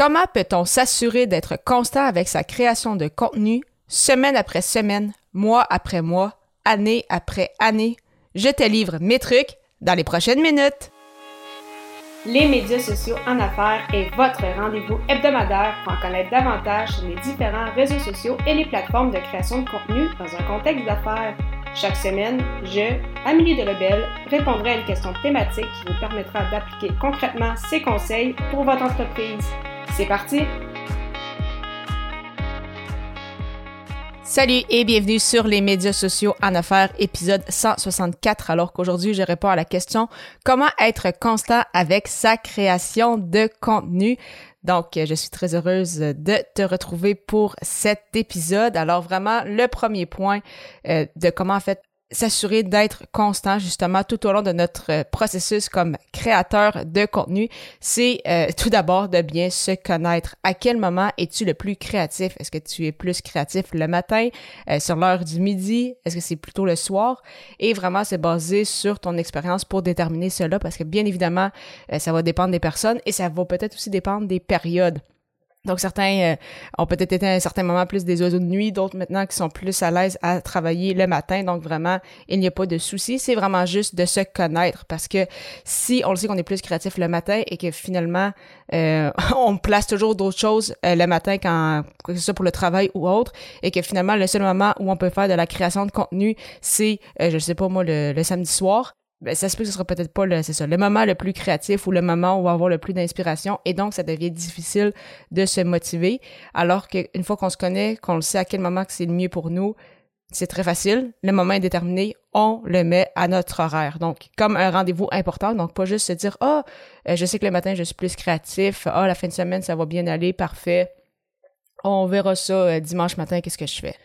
Comment peut-on s'assurer d'être constant avec sa création de contenu semaine après semaine, mois après mois, année après année? Je te livre mes trucs dans les prochaines minutes. Les médias sociaux en affaires est votre rendez-vous hebdomadaire pour en connaître davantage sur les différents réseaux sociaux et les plateformes de création de contenu dans un contexte d'affaires. Chaque semaine, je, Amélie Delebel, répondrai à une question thématique qui vous permettra d'appliquer concrètement ces conseils pour votre entreprise. C'est parti! Salut et bienvenue sur les médias sociaux en affaires, épisode 164. Alors qu'aujourd'hui, je réponds à la question comment être constant avec sa création de contenu? Donc, je suis très heureuse de te retrouver pour cet épisode. Alors, vraiment, le premier point euh, de comment en fait s'assurer d'être constant justement tout au long de notre euh, processus comme créateur de contenu, c'est euh, tout d'abord de bien se connaître. À quel moment es-tu le plus créatif? Est-ce que tu es plus créatif le matin, euh, sur l'heure du midi? Est-ce que c'est plutôt le soir? Et vraiment, c'est basé sur ton expérience pour déterminer cela parce que bien évidemment, ça va dépendre des personnes et ça va peut-être aussi dépendre des périodes. Donc certains euh, ont peut-être été à un certain moment plus des oiseaux de nuit, d'autres maintenant qui sont plus à l'aise à travailler le matin. Donc vraiment, il n'y a pas de souci. C'est vraiment juste de se connaître parce que si on le sait qu'on est plus créatif le matin et que finalement euh, on place toujours d'autres choses euh, le matin quand que ce soit pour le travail ou autre et que finalement le seul moment où on peut faire de la création de contenu c'est je sais pas moi le samedi soir ben, ça se peut que ce sera peut-être pas le, c'est ça, le moment le plus créatif ou le moment où on va avoir le plus d'inspiration et donc ça devient difficile de se motiver alors qu'une fois qu'on se connaît, qu'on le sait à quel moment que c'est le mieux pour nous, c'est très facile. Le moment est déterminé, on le met à notre horaire. Donc, comme un rendez-vous important, donc pas juste se dire, ah, oh, je sais que le matin, je suis plus créatif. Ah, la fin de semaine, ça va bien aller, parfait. On verra ça euh, dimanche matin, qu'est-ce que je fais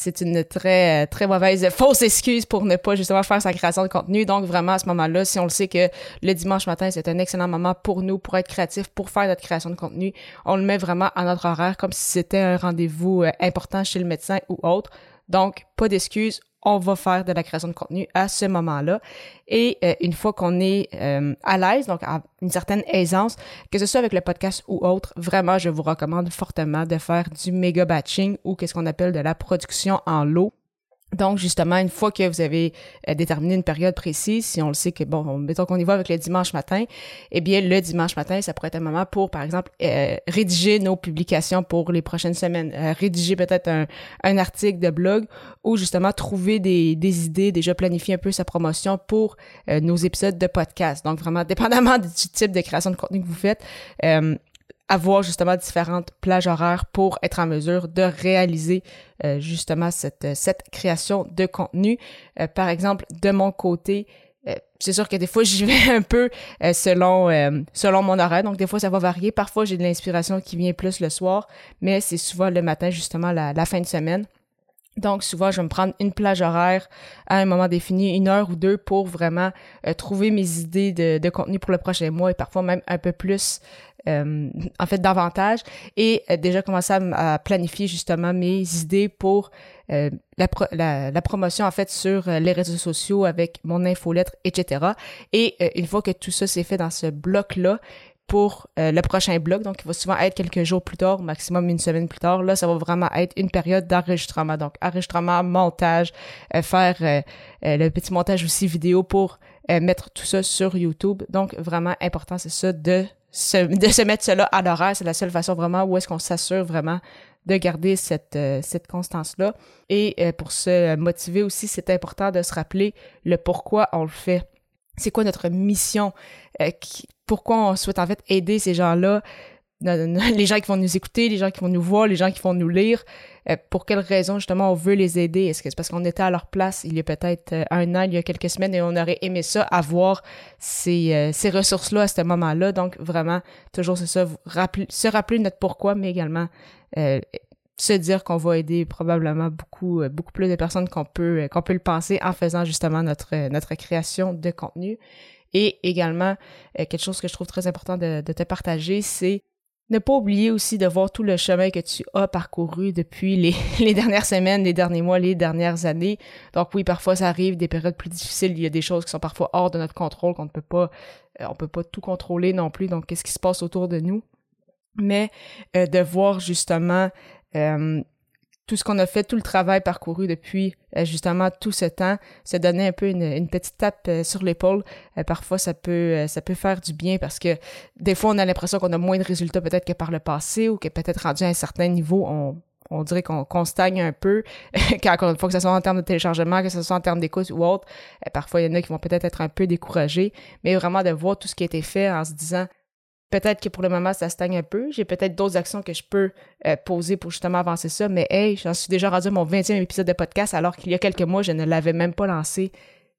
c'est une très très mauvaise fausse excuse pour ne pas justement faire sa création de contenu. Donc vraiment à ce moment-là, si on le sait que le dimanche matin c'est un excellent moment pour nous pour être créatif, pour faire notre création de contenu, on le met vraiment à notre horaire comme si c'était un rendez-vous euh, important chez le médecin ou autre. Donc pas d'excuses, on va faire de la création de contenu à ce moment-là. Et euh, une fois qu'on est euh, à l'aise, donc à une certaine aisance, que ce soit avec le podcast ou autre, vraiment, je vous recommande fortement de faire du méga batching ou qu'est-ce qu'on appelle de la production en lot. Donc, justement, une fois que vous avez euh, déterminé une période précise, si on le sait que, bon, mettons qu'on y va avec le dimanche matin, eh bien, le dimanche matin, ça pourrait être un moment pour, par exemple, euh, rédiger nos publications pour les prochaines semaines, euh, rédiger peut-être un, article de blog ou justement trouver des, des idées, déjà planifier un peu sa promotion pour nos épisodes de podcast. Donc, vraiment, dépendamment du type de création de contenu que vous faites, avoir justement différentes plages horaires pour être en mesure de réaliser euh, justement cette, euh, cette création de contenu. Euh, par exemple, de mon côté, c'est sûr que des fois j'y vais un peu selon selon mon horaire. Donc des fois ça va varier. Parfois j'ai de l'inspiration qui vient plus le soir mais c'est souvent le matin justement la, la fin de semaine donc, souvent, je vais me prendre une plage horaire à un moment défini, une heure ou deux, pour vraiment trouver mes idées de, de, contenu pour le prochain mois et parfois même un peu plus euh, en fait davantage et euh, déjà commencer à, planifier justement mes idées pour euh, la, la, promotion en fait sur les réseaux sociaux avec mon infolettre, etc. Et une fois que tout ça s'est fait dans ce bloc-là, pour le prochain bloc, donc il va souvent être quelques jours plus tard, maximum une semaine plus tard. Là, ça va vraiment être une période d'enregistrement. Donc, enregistrement, montage, faire le petit montage aussi vidéo pour mettre tout ça sur YouTube. Donc, vraiment important, c'est ça, de de se mettre cela à l'horaire, c'est la seule façon vraiment où est-ce qu'on s'assure vraiment de garder cette, euh, cette constance-là. Et euh, pour se motiver aussi, c'est important de se rappeler le pourquoi on le fait. C'est quoi notre mission? Euh, pourquoi on souhaite en fait aider ces gens-là les gens qui vont nous écouter, les gens qui vont nous voir, les gens qui vont nous lire, euh, pour quelles raisons justement on veut les aider? Est-ce que c'est parce qu'on était à leur place il y a peut-être euh, un an, il y a quelques semaines et on aurait aimé ça, avoir ces, euh, ces ressources-là à ce moment-là? Donc vraiment, toujours c'est ça, se rappeler notre pourquoi, mais également se dire qu'on va aider probablement beaucoup beaucoup plus de personnes qu'on peut qu'on peut le penser en faisant justement notre notre création de contenu. Et également, quelque chose que je trouve très important de, te partager, c'est ne pas oublier aussi de voir tout le chemin que tu as parcouru depuis les, les, dernières semaines, les derniers mois, les dernières années. Donc oui, parfois ça arrive des périodes plus difficiles, il y a des choses qui sont parfois hors de notre contrôle, qu'on ne peut pas, euh, on peut pas tout contrôler non plus. Donc qu'est-ce qui se passe autour de nous? mais euh, de voir justement euh, tout ce qu'on a fait, tout le travail parcouru depuis euh, justement tout ce temps, se donner un peu une, petite tape sur l'épaule. parfois, ça peut, ça peut faire du bien parce que des fois, on a l'impression qu'on a moins de résultats peut-être que par le passé ou que peut-être rendu à un certain niveau, on, on dirait qu'on stagne un peu, encore une fois, que ce soit en termes de téléchargement, que ce soit en termes d'écoute ou autre, parfois il y en a qui vont peut-être être un peu découragés, mais vraiment de voir tout ce qui a été fait en se disant, Peut-être que pour le moment, ça stagne un peu. J'ai peut-être d'autres actions que je peux euh, poser pour justement avancer ça. Mais hey, j'en suis déjà rendu à mon 20e épisode de podcast alors qu'il y a quelques mois, je ne l'avais même pas lancé.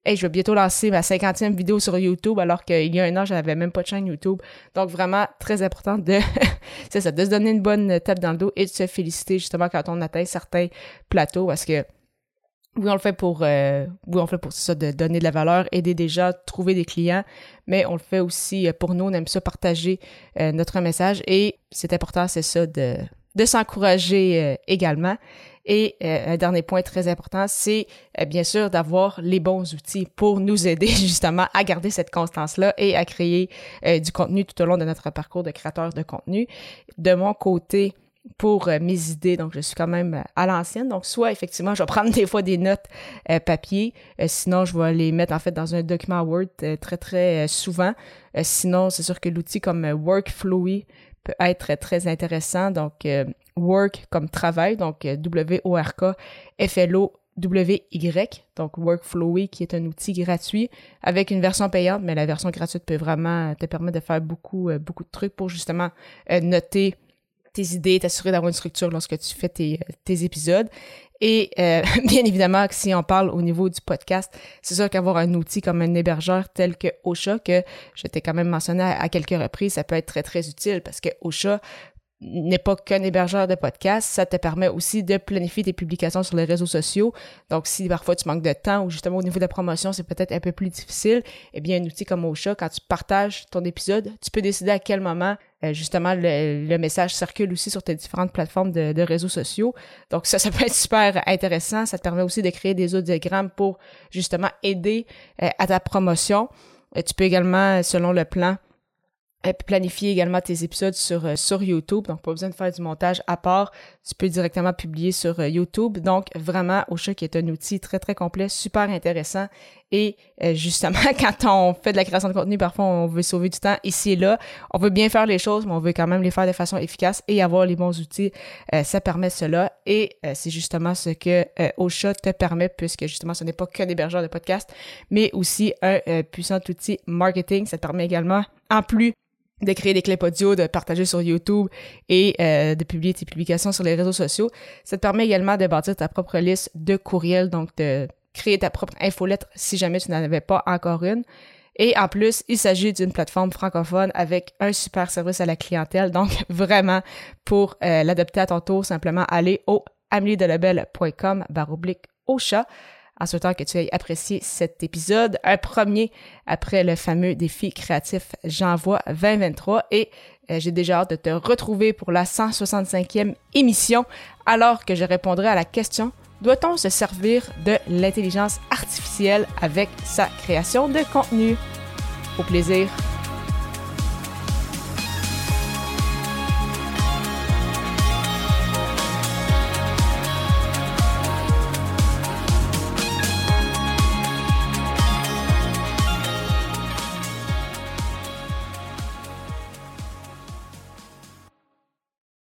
Hey, je vais bientôt lancer ma 50e vidéo sur YouTube alors qu'il y a un an, je n'avais même pas de chaîne YouTube. Donc vraiment très important de, ça, de se donner une bonne tape dans le dos et de se féliciter justement quand on atteint certains plateaux parce que oui, on le fait pour, euh, oui, on le fait pour ça, de donner de la valeur, aider gens, trouver des clients, mais on le fait aussi euh, pour nous, on aime ça partager euh, notre message et c'est important, c'est ça, de, de s'encourager également. Et un dernier point très important, c'est bien sûr d'avoir les bons outils pour nous aider justement à garder cette constance-là et à créer du contenu tout au long de notre parcours de créateur de contenu. De mon côté, pour euh, mes idées. Donc, je suis quand même euh, à l'ancienne. Donc, soit effectivement, je vais prendre des fois des notes euh, papier. sinon, je vais les mettre en fait dans un document Word très, très souvent. sinon, c'est sûr que l'outil comme Workflowy peut être très intéressant. Donc, Work comme travail, donc W-O-R-K, F-L-O W-Y, donc Workflowy, qui est un outil gratuit avec une version payante, mais la version gratuite peut vraiment te permettre de faire beaucoup, beaucoup de trucs pour justement noter tes idées, t'assurer d'avoir une structure lorsque tu fais tes, tes épisodes. Et euh, bien évidemment, si on parle au niveau du podcast, c'est sûr qu'avoir un outil comme un hébergeur tel que Ocha, que je t'ai quand même mentionné à, à, quelques reprises, ça peut être très, très utile parce que Ocha n'est pas qu'un hébergeur de podcast, ça te permet aussi de planifier tes publications sur les réseaux sociaux. Donc, si parfois tu manques de temps ou justement au niveau de la promotion, c'est peut-être un peu plus difficile, eh bien, un outil comme Ocha, quand tu partages ton épisode, tu peux décider à quel moment, euh, justement, le, message circule aussi sur tes différentes plateformes de, réseaux sociaux. Donc, ça, ça peut être super intéressant. Ça te permet aussi de créer des audiogrammes pour, justement, aider euh, à ta promotion. Et tu peux également, selon le plan, planifier également tes épisodes sur, euh, sur YouTube, donc pas besoin de faire du montage à part, tu peux directement publier sur euh, YouTube. Donc vraiment, Ocha qui est un outil très très complet, super intéressant. Et euh, justement, quand on fait de la création de contenu, parfois on veut sauver du temps ici et là. On veut bien faire les choses, mais on veut quand même les faire de façon efficace et avoir les bons outils. ça permet cela. Et c'est justement ce que Ocha te permet, puisque justement ce n'est pas qu'un hébergeur de podcast, mais aussi un puissant outil marketing. Ça te permet également, en plus de créer des clips audio, de partager sur YouTube et euh, de publier tes publications sur les réseaux sociaux. Ça te permet également de bâtir ta propre liste de courriels, donc de créer ta propre infolettre si jamais tu n'en avais pas encore une. Et en plus, il s'agit d'une plateforme francophone avec un super service à la clientèle. Donc, vraiment, pour euh, l'adopter à ton tour, simplement aller au ameliedelabel.com baroblique au chat en souhaitant que tu aies apprécié cet épisode. Un premier après le fameux défi créatif J'envoie 2023 et euh, j'ai déjà hâte de te retrouver pour la 165e émission alors que je répondrai à la question doit-on se servir de l'intelligence artificielle avec sa création de contenu? Au plaisir!